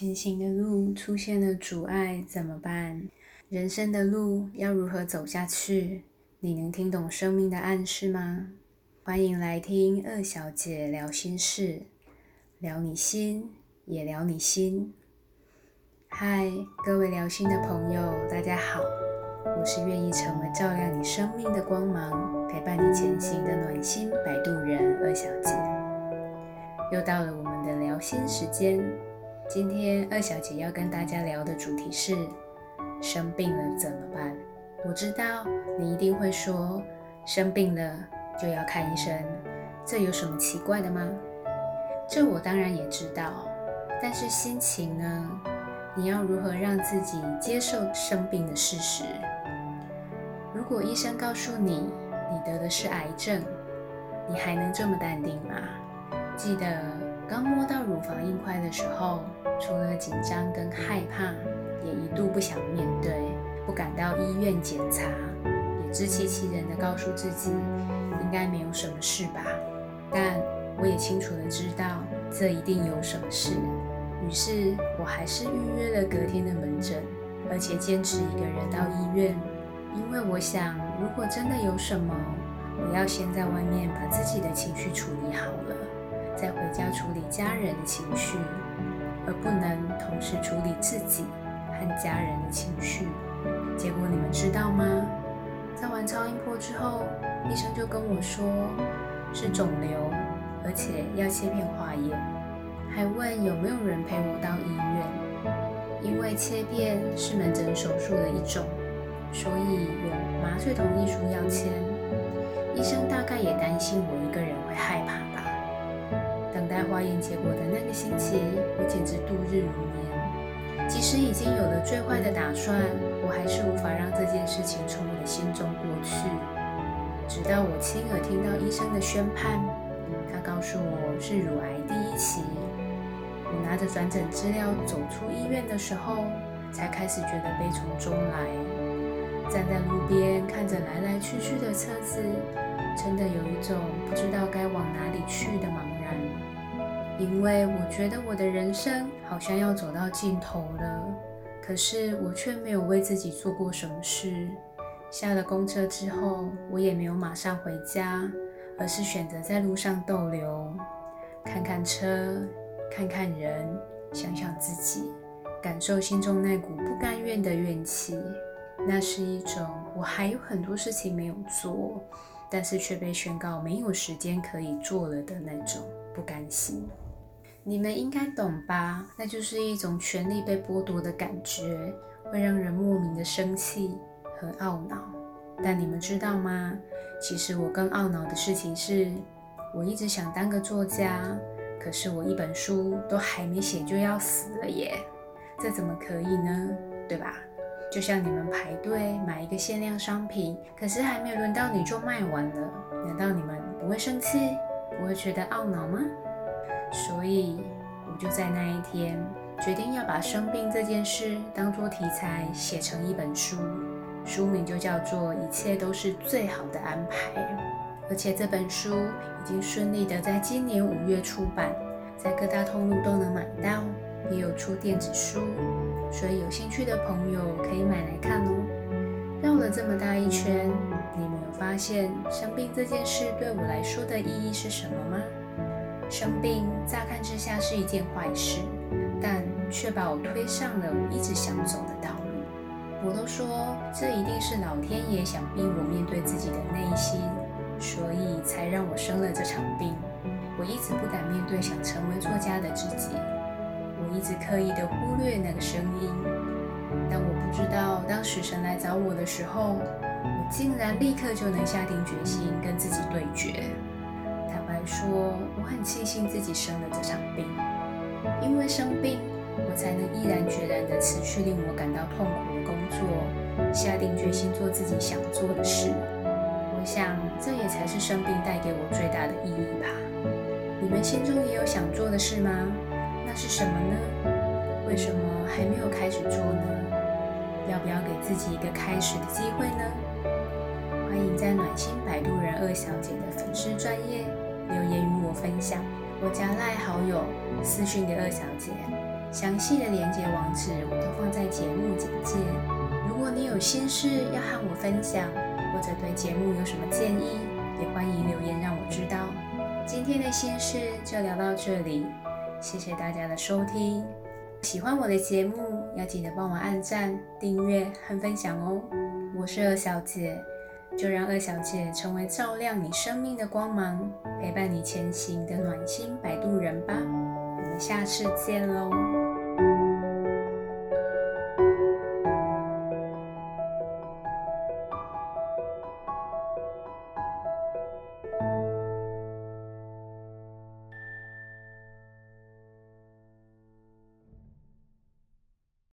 前行的路出现了阻碍怎么办？人生的路要如何走下去？你能听懂生命的暗示吗？欢迎来听二小姐聊心事，聊你心，也聊你心。嗨，各位聊心的朋友，大家好，我是愿意成为照亮你生命的光芒，陪伴你前行的暖心摆渡人二小姐。又到了我们的聊心时间，今天二小姐要跟大家聊的主题是：生病了怎么办？我知道你一定会说，生病了就要看医生，这有什么奇怪的吗？这我当然也知道，但是心情呢？你要如何让自己接受生病的事实？如果医生告诉你你得的是癌症，你还能这么淡定吗？记得刚摸到乳房硬块的时候，除了紧张跟害怕，也一度不想面对，不敢到医院检查，也自欺欺人的告诉自己应该没有什么事吧。但我也清楚的知道，这一定有什么事。于是我还是预约了隔天的门诊，而且坚持一个人到医院，因为我想，如果真的有什么，我要先在外面把自己的情绪处理好了，再回家处理家人的情绪，而不能同时处理自己和家人的情绪。结果你们知道吗？在完超音波之后，医生就跟我说是肿瘤，而且要切片化验。还问有没有人陪我到医院，因为切片是门诊手术的一种，所以有麻醉同意书要签。医生大概也担心我一个人会害怕在。化验结果的那个星期，我简直度日如年。即使已经有了最坏的打算，我还是无法让这件事情从我的心中过去。直到我亲耳听到医生的宣判，他告诉我是乳癌第一期。我拿着转诊资料走出医院的时候，才开始觉得悲从中来。站在路边看着来来去去的车子，真的有一种不知道该往哪里去的茫然。因为我觉得我的人生好像要走到尽头了，可是我却没有为自己做过什么事。下了公车之后，我也没有马上回家，而是选择在路上逗留，看看车。看看人，想想自己，感受心中那股不甘愿的怨气。那是一种我还有很多事情没有做，但是却被宣告没有时间可以做了的那种不甘心。你们应该懂吧？那就是一种权力被剥夺的感觉，会让人莫名的生气和懊恼。但你们知道吗？其实我更懊恼的事情是，我一直想当个作家。可是我一本书都还没写就要死了耶，这怎么可以呢？对吧？就像你们排队买一个限量商品，可是还没轮到你就卖完了，难道你们不会生气，不会觉得懊恼吗？所以我就在那一天决定要把生病这件事当做题材写成一本书，书名就叫做《一切都是最好的安排》。而且这本书已经顺利的在今年五月出版，在各大通路都能买到，也有出电子书，所以有兴趣的朋友可以买来看哦。绕了这么大一圈，你们有发现生病这件事对我来说的意义是什么吗？生病乍看之下是一件坏事，但却把我推上了我一直想走的道路。我都说这一定是老天爷想逼我面对自己的内心。所以才让我生了这场病。我一直不敢面对想成为作家的自己，我一直刻意的忽略那个声音。但我不知道，当死神来找我的时候，我竟然立刻就能下定决心跟自己对决。来说，我很庆幸自己生了这场病，因为生病，我才能毅然决然的辞去令我感到痛苦的工作，下定决心做自己想做的事。我想，这也才是生病带给我最大的意义吧。你们心中也有想做的事吗？那是什么呢？为什么还没有开始做呢？要不要给自己一个开始的机会呢？欢迎在暖心摆渡人二小姐的粉丝专业留言与我分享。我加赖好友私讯给二小姐，详细的连接网址我都放在节目简介。如果你有心事要和我分享，或者对节目有什么建议，也欢迎留言让我知道。今天的心事就聊到这里，谢谢大家的收听。喜欢我的节目，要记得帮我按赞、订阅和分享哦。我是二小姐，就让二小姐成为照亮你生命的光芒，陪伴你前行的暖心摆渡人吧。我们下次见喽。